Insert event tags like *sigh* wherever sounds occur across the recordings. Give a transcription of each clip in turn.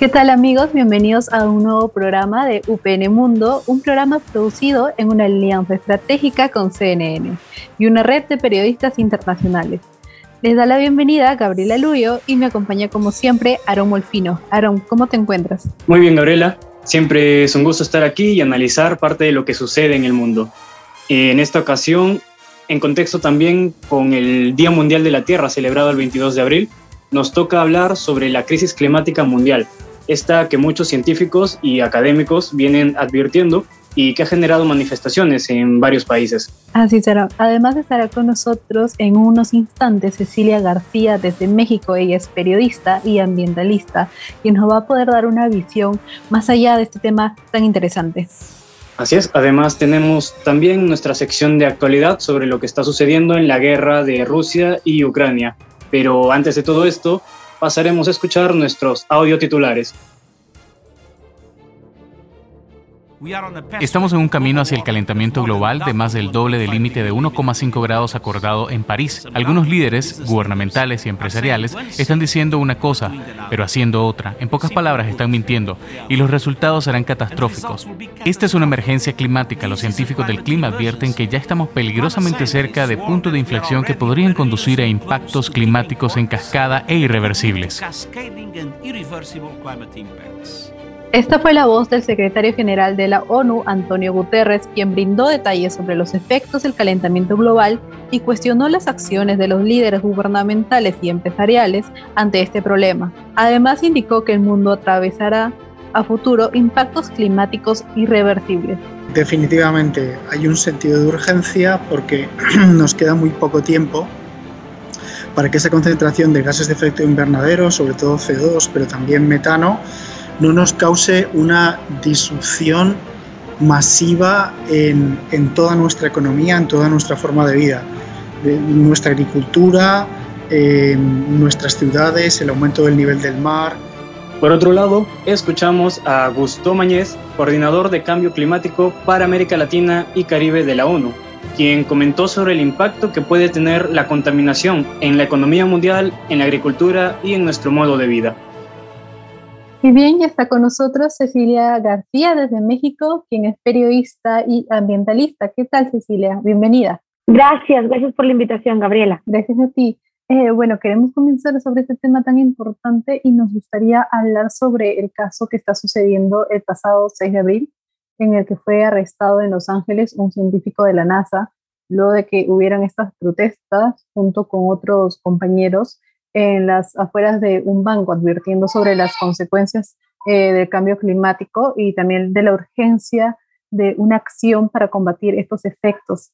¿Qué tal amigos? Bienvenidos a un nuevo programa de UPN Mundo, un programa producido en una alianza estratégica con CNN y una red de periodistas internacionales. Les da la bienvenida Gabriela Luyo y me acompaña como siempre Aaron Molfino. Aaron, ¿cómo te encuentras? Muy bien, Gabriela. Siempre es un gusto estar aquí y analizar parte de lo que sucede en el mundo. En esta ocasión, en contexto también con el Día Mundial de la Tierra celebrado el 22 de abril, nos toca hablar sobre la crisis climática mundial, esta que muchos científicos y académicos vienen advirtiendo y que ha generado manifestaciones en varios países. Así será. Además estará con nosotros en unos instantes Cecilia García desde México. Ella es periodista y ambientalista y nos va a poder dar una visión más allá de este tema tan interesante. Así es, además tenemos también nuestra sección de actualidad sobre lo que está sucediendo en la guerra de Rusia y Ucrania. Pero antes de todo esto, pasaremos a escuchar nuestros audio titulares. Estamos en un camino hacia el calentamiento global de más del doble del límite de 1,5 grados acordado en París. Algunos líderes gubernamentales y empresariales están diciendo una cosa, pero haciendo otra. En pocas palabras, están mintiendo y los resultados serán catastróficos. Esta es una emergencia climática. Los científicos del clima advierten que ya estamos peligrosamente cerca de puntos de inflexión que podrían conducir a impactos climáticos en cascada e irreversibles. Esta fue la voz del secretario general de la ONU, Antonio Guterres, quien brindó detalles sobre los efectos del calentamiento global y cuestionó las acciones de los líderes gubernamentales y empresariales ante este problema. Además, indicó que el mundo atravesará a futuro impactos climáticos irreversibles. Definitivamente hay un sentido de urgencia porque *clears throat* nos queda muy poco tiempo para que esa concentración de gases de efecto invernadero, sobre todo CO2, pero también metano, no nos cause una disrupción masiva en, toda nuestra economía, en toda nuestra forma de vida, nuestra agricultura, nuestras ciudades, el aumento del nivel del mar. Por otro lado, escuchamos a Gustavo Mañez, coordinador de cambio climático para América Latina y Caribe de la ONU, quien comentó sobre el impacto que puede tener la contaminación en la economía mundial, en la agricultura y en nuestro modo de vida. Y bien, ya está con nosotros Cecilia García desde México, quien es periodista y ambientalista. ¿Qué tal, Cecilia? Bienvenida. Gracias, gracias por la invitación, Gabriela. Gracias a ti. Eh, bueno, queremos comenzar sobre este tema tan importante y nos gustaría hablar sobre el caso que está sucediendo el pasado 6 de abril, en el que fue arrestado en Los Ángeles un científico de la NASA, luego de que hubieran estas protestas junto con otros compañeros en las afueras de un banco advirtiendo sobre las consecuencias eh, del cambio climático y también de la urgencia de una acción para combatir estos efectos.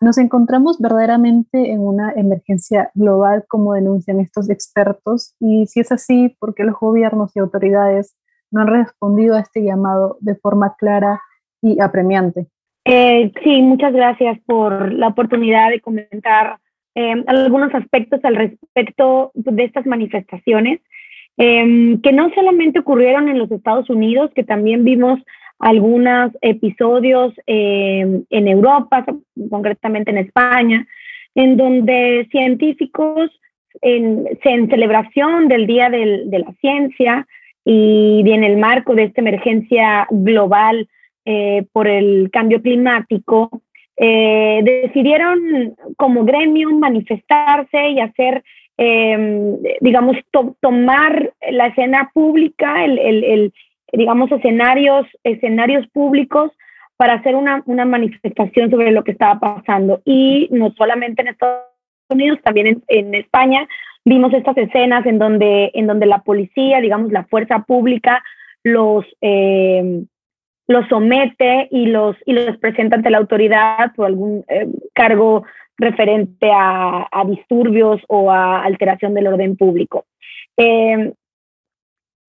Nos encontramos verdaderamente en una emergencia global, como denuncian estos expertos, y si es así, ¿por qué los gobiernos y autoridades no han respondido a este llamado de forma clara y apremiante? Eh, sí, muchas gracias por la oportunidad de comentar Em, algunos aspectos al respecto de estas manifestaciones, em, que no solamente ocurrieron en los Estados Unidos, que también vimos algunos episodios em, en Europa, concretamente en España, en donde científicos en, en celebración del Día del, de la Ciencia y en el marco de esta emergencia global eh, por el cambio climático, eh, decidieron como gremio manifestarse y hacer, em, digamos, tomar la escena pública, el, digamos, escenarios, escenarios públicos para hacer una, una, manifestación sobre lo que estaba pasando. Y no solamente en Estados Unidos, también en, en España vimos estas escenas en donde, en donde la policía, digamos, la fuerza pública, los... Eh, los somete y los, y los presenta ante la autoridad por algún eh, cargo referente a, disturbios o a alteración del orden público. Eh,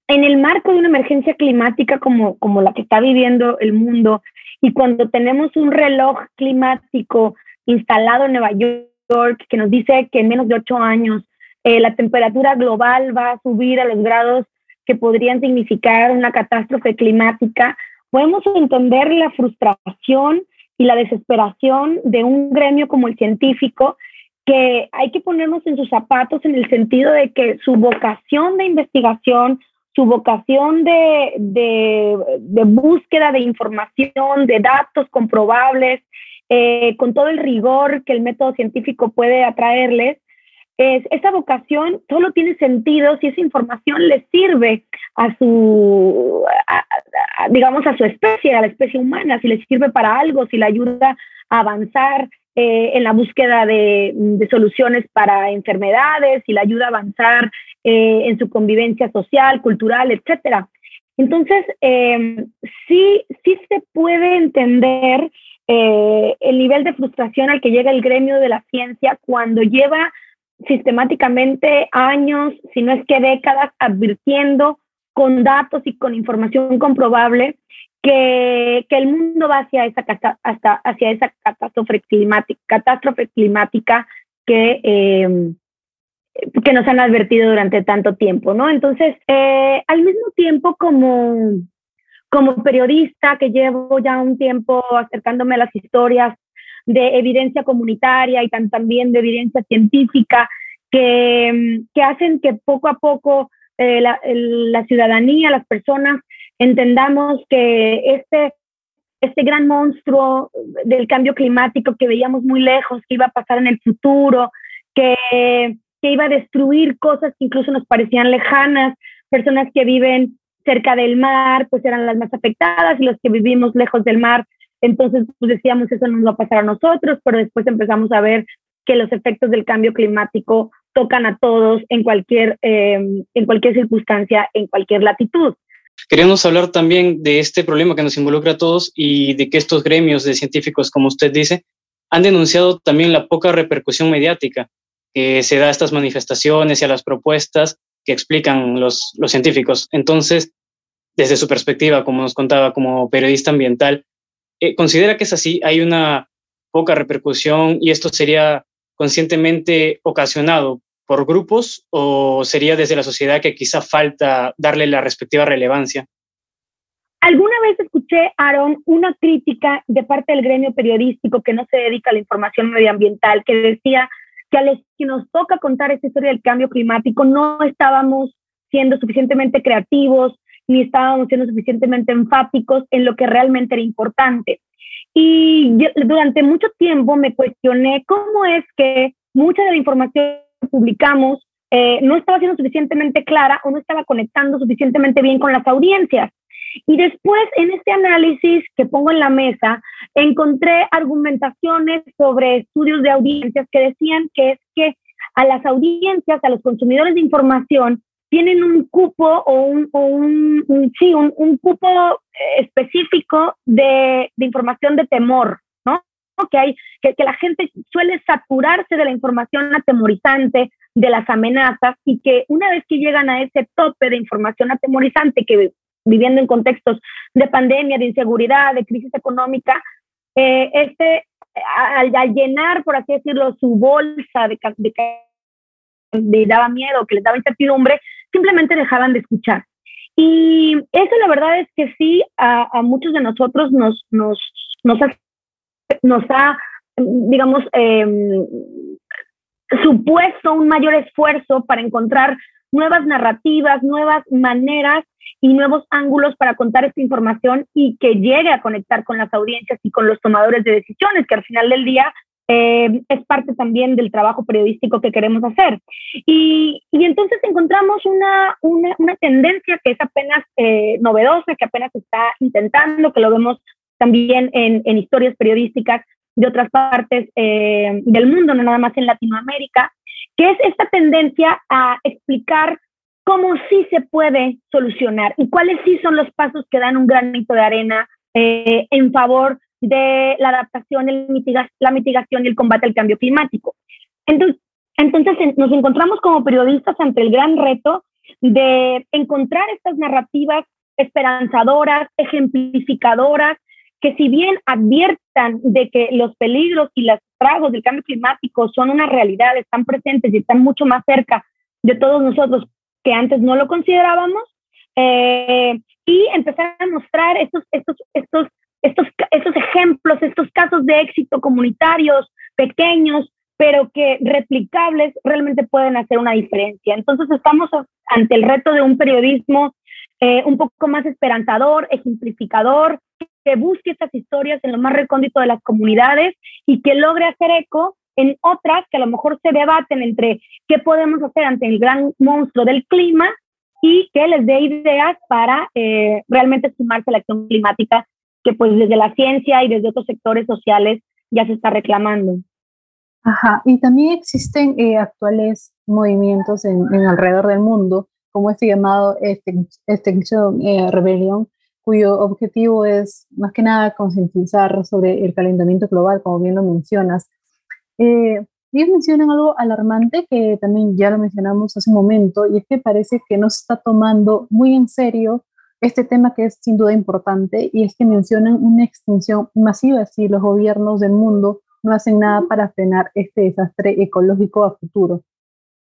en el marco de una emergencia climática como, como la que está viviendo el mundo y cuando tenemos un reloj climático instalado en Nueva York que nos dice que en menos de ocho años eh, la temperatura global va a subir a los grados que podrían significar una catástrofe climática, podemos entender la frustración y la desesperación de un gremio como el científico que hay que ponernos en sus zapatos en el sentido de que su vocación de investigación, su vocación de, búsqueda de información, de datos comprobables, eh, con todo el rigor que el método científico puede atraerles, es, esa vocación solo tiene sentido si esa información le sirve a su, digamos, a su especie, a la especie humana, si le sirve para algo, si le ayuda a avanzar eh, en la búsqueda de, soluciones para enfermedades, si le ayuda a avanzar eh, en su convivencia social, cultural, etcétera. Entonces, eh, sí, sí se puede entender el nivel de frustración al que llega el gremio de la ciencia cuando lleva sistemáticamente años, si no es que décadas, advirtiendo con datos y con información comprobable que, que el mundo va hacia esa, hasta, hacia esa catástrofe climática, catástrofe climática que, eh, que nos han advertido durante tanto tiempo, ¿no? Entonces, eh, al mismo tiempo como, como periodista que llevo ya un tiempo acercándome a las historias de evidencia comunitaria y también de evidencia científica que, que hacen que poco a poco eh, la, la, ciudadanía, las personas, entendamos que este, este gran monstruo del cambio climático que veíamos muy lejos, que iba a pasar en el futuro, que, que iba a destruir cosas que incluso nos parecían lejanas, personas que viven cerca del mar, pues eran las más afectadas y los que vivimos lejos del mar entonces, pues decíamos, eso no nos va a pasar a nosotros, pero después empezamos a ver que los efectos del cambio climático tocan a todos en cualquier, em, en cualquier circunstancia, en cualquier latitud. Queremos hablar también de este problema que nos involucra a todos y de que estos gremios de científicos, como usted dice, han denunciado también la poca repercusión mediática que se da a estas manifestaciones y a las propuestas que explican los, los científicos. Entonces, desde su perspectiva, como nos contaba como periodista ambiental, eh, ¿Considera que es así? ¿Hay una poca repercusión y esto sería conscientemente ocasionado por grupos o sería desde la sociedad que quizá falta darle la respectiva relevancia? Alguna vez escuché, Aaron, una crítica de parte del gremio periodístico que no se dedica a la información medioambiental, que decía que a los que nos toca contar esta historia del cambio climático no estábamos siendo suficientemente creativos, ni estábamos siendo suficientemente enfáticos en lo que realmente era importante. Y durante mucho tiempo me cuestioné cómo es que mucha de la información que publicamos eh, no estaba siendo suficientemente clara o no estaba conectando suficientemente bien con las audiencias. Y después, en este análisis que pongo en la mesa, encontré argumentaciones sobre estudios de audiencias que decían que es que a las audiencias, a los consumidores de información, tienen un cupo o un, un, sí, un, un, cupo eh, específico de, de, información de temor, ¿no? Que, hay, que, que la gente suele saturarse de la información atemorizante, de las amenazas, y que una vez que llegan a ese tope de información atemorizante, que viviendo en contextos de pandemia, de inseguridad, de crisis económica, eh, este, al, al, llenar, por así decirlo, su bolsa de, de les daba miedo, que les daba incertidumbre, simplemente dejaban de escuchar. Y eso la verdad es que sí, a, muchos de nosotros nos, nos, nos, ha, digamos, em, supuesto un mayor esfuerzo para encontrar nuevas narrativas, nuevas maneras y nuevos ángulos para contar esta información y que llegue a conectar con las audiencias y con los tomadores de decisiones, que al final del día eh, es parte también del trabajo periodístico que queremos hacer. Y, y entonces encontramos una, una, una, tendencia que es apenas eh, novedosa, que apenas está intentando, que lo vemos también en, en historias periodísticas de otras partes eh, del mundo, no nada más en Latinoamérica, que es esta tendencia a explicar cómo sí se puede solucionar y cuáles sí son los pasos que dan un granito de arena en favor de la adaptación, la mitigación y el combate al cambio climático. Entonces, entonces nos encontramos como periodistas ante el gran reto de encontrar estas narrativas esperanzadoras, ejemplificadoras, que si bien adviertan de que los peligros y los tragos del cambio climático son una realidad, están presentes y están mucho más cerca de todos nosotros que antes no lo considerábamos, eh, y empezar a mostrar estos, estos, estos, estos de éxito comunitarios pequeños, pero que replicables realmente pueden hacer una diferencia. Entonces estamos ante el reto de un periodismo eh, un poco más esperanzador, ejemplificador, que busque estas historias en lo más recóndito de las comunidades y que logre hacer eco en otras que a lo mejor se debaten entre qué podemos hacer ante el gran monstruo del clima y que les dé ideas para eh, realmente sumarse a la acción climática que pues desde la ciencia y desde otros sectores sociales ya se está reclamando. Ajá, y también existen eh, actuales movimientos en, alrededor del mundo, como este llamado Extinction eh, Rebellion, cuyo objetivo es más que nada concientizar sobre el calentamiento global, como bien lo mencionas. Eh, ellos mencionan algo alarmante que también ya lo mencionamos hace un momento, y es que parece que no se está tomando muy en serio este tema que es sin duda importante, y es que mencionan una extinción masiva si los gobiernos del mundo no hacen nada para frenar este desastre ecológico a futuro.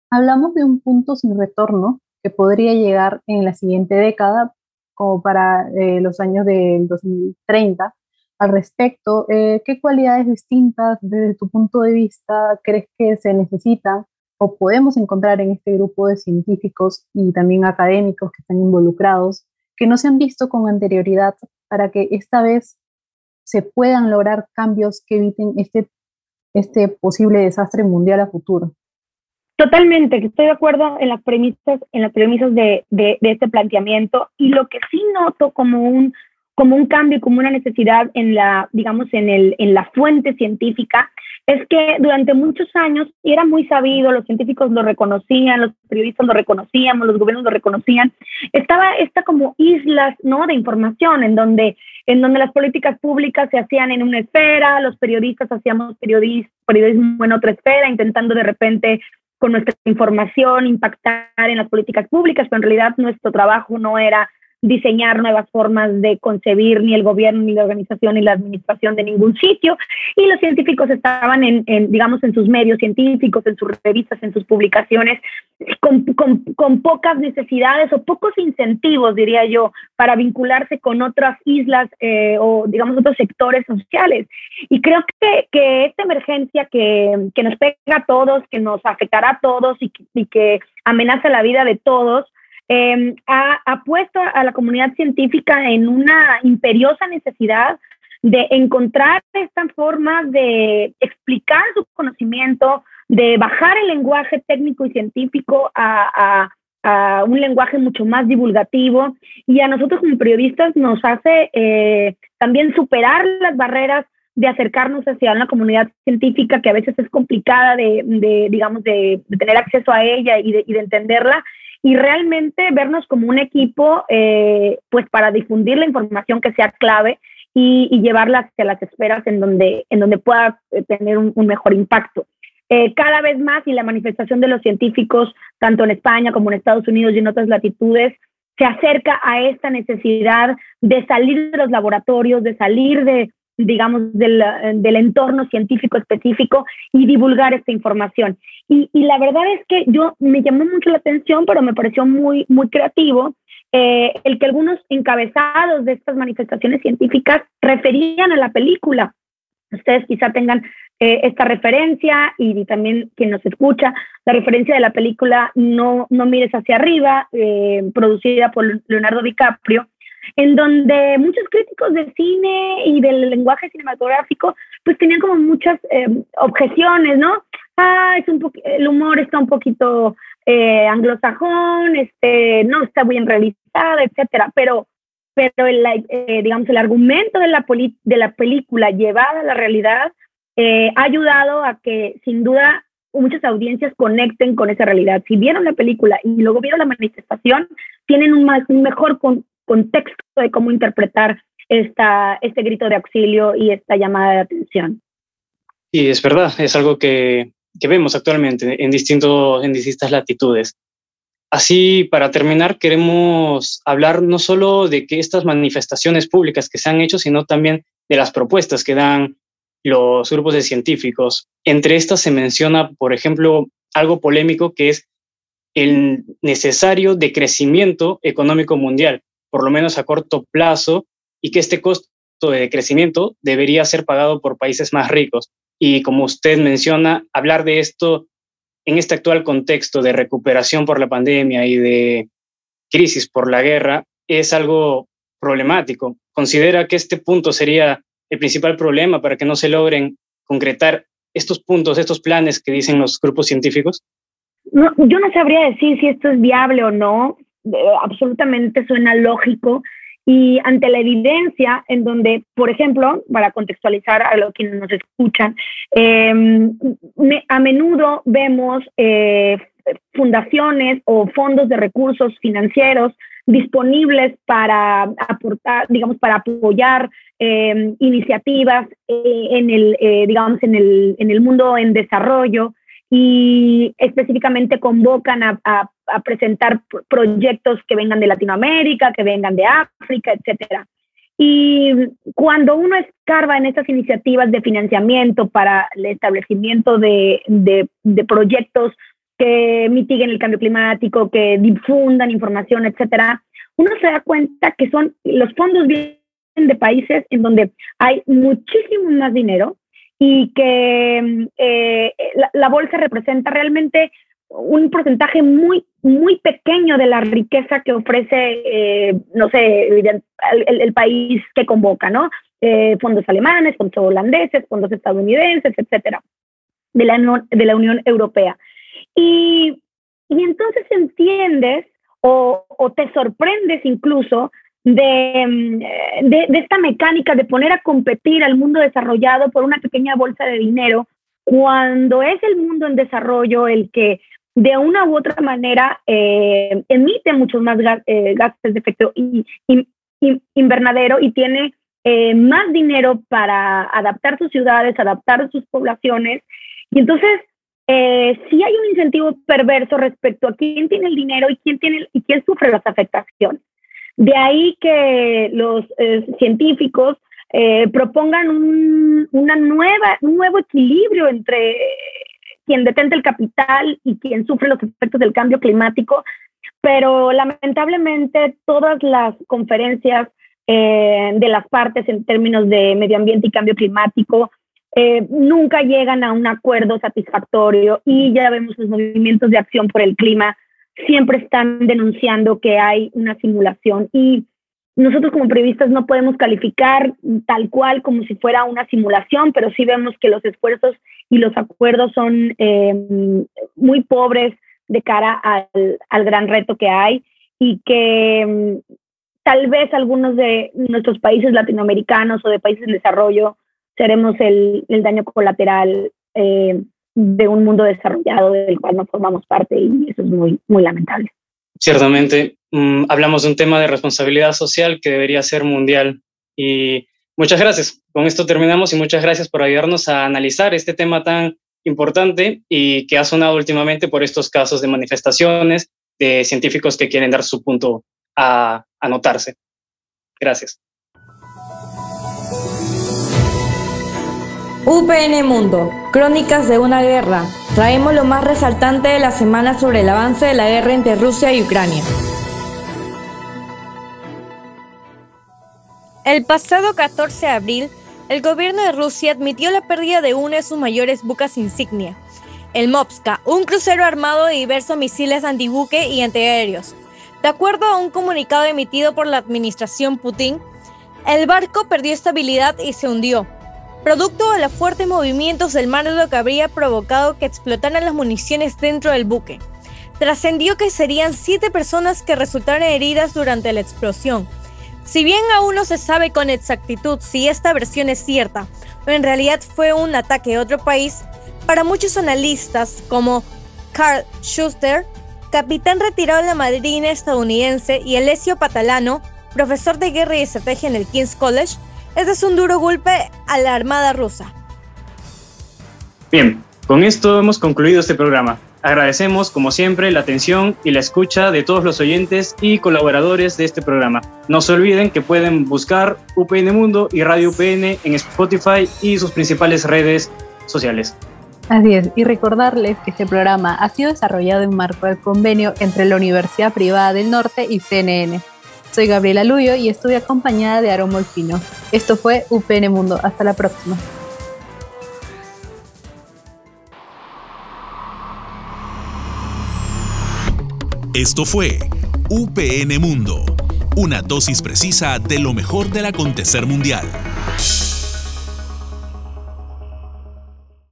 Hablamos de un punto sin retorno que podría llegar en la siguiente década, como para eh, los años del 2030. Al respecto, eh, ¿qué cualidades distintas desde tu punto de vista crees que se necesitan o podemos encontrar en este grupo de científicos y también académicos que están involucrados que no se han visto con anterioridad para que esta vez se puedan lograr cambios que eviten este, este posible desastre mundial a futuro. Totalmente, estoy de acuerdo en las premisas, en las premisas de, de, este planteamiento y lo que sí noto como un, como un cambio, como una necesidad en la, digamos, en, el, en la fuente científica, es que durante muchos años y era muy sabido, los científicos lo reconocían, los periodistas lo reconocíamos, los gobiernos lo reconocían, estaba esta como islas, ¿no? De información en donde, en donde las políticas públicas se hacían en una esfera, los periodistas hacíamos periodismo en otra esfera, intentando de repente con nuestra información impactar en las políticas públicas, pero en realidad nuestro trabajo no era diseñar nuevas formas de concebir ni el gobierno, ni la organización, ni la administración de ningún sitio. Y los científicos estaban en, digamos, en sus medios científicos, en sus revistas, en sus publicaciones, con, con, pocas necesidades o pocos incentivos, diría yo, para vincularse con otras islas eh, o, digamos, otros sectores sociales. Y creo que, que esta emergencia que, que, nos pega a todos, que nos afectará a todos y y que amenaza la vida de todos, Em, ha, puesto a la comunidad científica en una imperiosa necesidad de encontrar esta forma de explicar su conocimiento, de bajar el lenguaje técnico y científico a, un lenguaje mucho más divulgativo. Y a nosotros como periodistas nos hace eh, también superar las barreras de acercarnos hacia una comunidad científica que a veces es complicada de, digamos, de, tener acceso a ella y de, y de entenderla y realmente vernos como un equipo, eh, pues para difundir la información que sea clave y, y, llevarla hacia las esferas en donde, en donde pueda eh, tener un, mejor impacto. Eh, cada vez más y la manifestación de los científicos, tanto en España como en Estados Unidos y en otras latitudes, se acerca a esta necesidad de salir de los laboratorios, de salir de, digamos, del, del, entorno científico específico y divulgar esta información. Y, y, la verdad es que yo me llamó mucho la atención, pero me pareció muy, muy creativo eh, el que algunos encabezados de estas manifestaciones científicas referían a la película. Ustedes quizá tengan eh, esta referencia y, también quien nos escucha, la referencia de la película No, no mires hacia arriba, eh, producida por Leonardo DiCaprio, en donde muchos críticos de cine y del lenguaje cinematográfico pues tenían como muchas eh, objeciones, ¿no? Ah, es un el humor está un poquito eh, anglosajón, este, no está bien realizado, etcétera, pero pero el, eh, digamos el argumento de la, de la película llevada a la realidad ha ayudado a que sin duda muchas audiencias conecten con esa realidad. Si vieron la película y luego vieron la manifestación, tienen un, más, un mejor con, contexto de cómo interpretar este grito de auxilio y esta llamada de atención. Y es verdad, es algo que, que vemos actualmente en, distintos, en distintas latitudes. Así, para terminar, queremos hablar no solo de que estas manifestaciones públicas que se han hecho, sino también de las propuestas que dan los grupos de científicos. Entre estas se menciona, por ejemplo, algo polémico que es el necesario decrecimiento económico mundial, por lo menos a corto plazo, y que este costo de crecimiento debería ser pagado por países más ricos. Y como usted menciona, hablar de esto en este actual contexto de recuperación por la pandemia y de crisis por la guerra es algo problemático. ¿Considera que este punto sería el principal problema para que no se logren concretar estos puntos, estos planes que dicen los grupos científicos? No, yo no sabría decir si esto es viable o no. Eh, absolutamente suena lógico y ante la evidencia en donde, por ejemplo, para contextualizar a los que nos escuchan, em, a menudo vemos eh, fundaciones o fondos de recursos financieros disponibles para aportar, digamos, para apoyar em, iniciativas eh, en el, digamos, en el, en el mundo en desarrollo y específicamente convocan a, presentar proyectos que vengan de Latinoamérica, que vengan de África, etcétera. Y cuando uno escarba en estas iniciativas de financiamiento para el establecimiento de, de, proyectos que mitiguen el cambio climático, que difundan información, etcétera, uno se da cuenta que son los fondos de países en donde hay muchísimo más dinero, y que eh, la, bolsa representa realmente un porcentaje muy, muy pequeño de la riqueza que ofrece, eh, no sé, el, país que convoca, ¿no? Eh, fondos alemanes, fondos holandeses, fondos estadounidenses, etcétera, de la, de la Unión Europea. Y, y entonces entiendes o, o te sorprendes incluso Mm, de, de, esta mecánica de poner a competir al mundo desarrollado por una pequeña bolsa de dinero, cuando es el mundo en desarrollo el que de una u otra manera eh, emite muchos más eh, gases de efecto invernadero y tiene eh, más dinero para adaptar sus ciudades, adaptar sus poblaciones. Y entonces, sí hay un incentivo perverso respecto a quién tiene el dinero y quién, tiene, y quién sufre las afectaciones. De ahí que los científicos propongan un, una nueva, un nuevo equilibrio entre quien detenta el capital y quien sufre los efectos del cambio climático, pero lamentablemente todas las conferencias eh, de las partes en términos de medio ambiente y cambio climático nunca llegan a un acuerdo satisfactorio y ya vemos los movimientos de acción por el clima. Siempre están denunciando que hay una simulación y nosotros como periodistas no podemos calificar tal cual como si fuera una simulación, pero sí vemos que los esfuerzos y los acuerdos son eh, muy pobres de cara al, gran reto que hay y que mm, tal vez algunos de nuestros países latinoamericanos o de países en desarrollo seremos el, el daño colateral eh, de un mundo desarrollado del cual no formamos parte y eso es muy, muy lamentable. Ciertamente, mm, hablamos de un tema de responsabilidad social que debería ser mundial y muchas gracias. Con esto terminamos y muchas gracias por ayudarnos a analizar este tema tan importante y que ha sonado últimamente por estos casos de manifestaciones de científicos que quieren dar su punto a anotarse. Gracias. UPN Mundo, Crónicas de una guerra. Traemos lo más resaltante de la semana sobre el avance de la guerra entre Rusia y Ucrania. El pasado 14 de abril, el gobierno de Rusia admitió la pérdida de uno de sus mayores buques insignia, el Mopska, un crucero armado de diversos misiles antibuque y antiaéreos. De acuerdo a un comunicado emitido por la administración Putin, el barco perdió estabilidad y se hundió, producto de los fuertes movimientos del mar lo que habría provocado que explotaran las municiones dentro del buque. Trascendió que serían siete personas que resultaron heridas durante la explosión. Si bien aún no se sabe con exactitud si esta versión es cierta o en realidad fue un ataque a otro país, para muchos analistas como Carl Schuster, capitán retirado de la Marina estadounidense, y Alessio Patalano, profesor de guerra y estrategia en el King's College, este es un duro golpe a la Armada rusa. Bien, con esto hemos concluido este programa. Agradecemos, como siempre, la atención y la escucha de todos los oyentes y colaboradores de este programa. No se olviden que pueden buscar UPN Mundo y Radio UPN en Spotify y sus principales redes sociales. Así es, y recordarles que este programa ha sido desarrollado en marco del convenio entre la Universidad Privada del Norte y CNN. Soy Gabriela Luyo y estoy acompañada de Aaron Molfino. Esto fue UPN Mundo. Hasta la próxima. Esto fue UPN Mundo, una dosis precisa de lo mejor del acontecer mundial.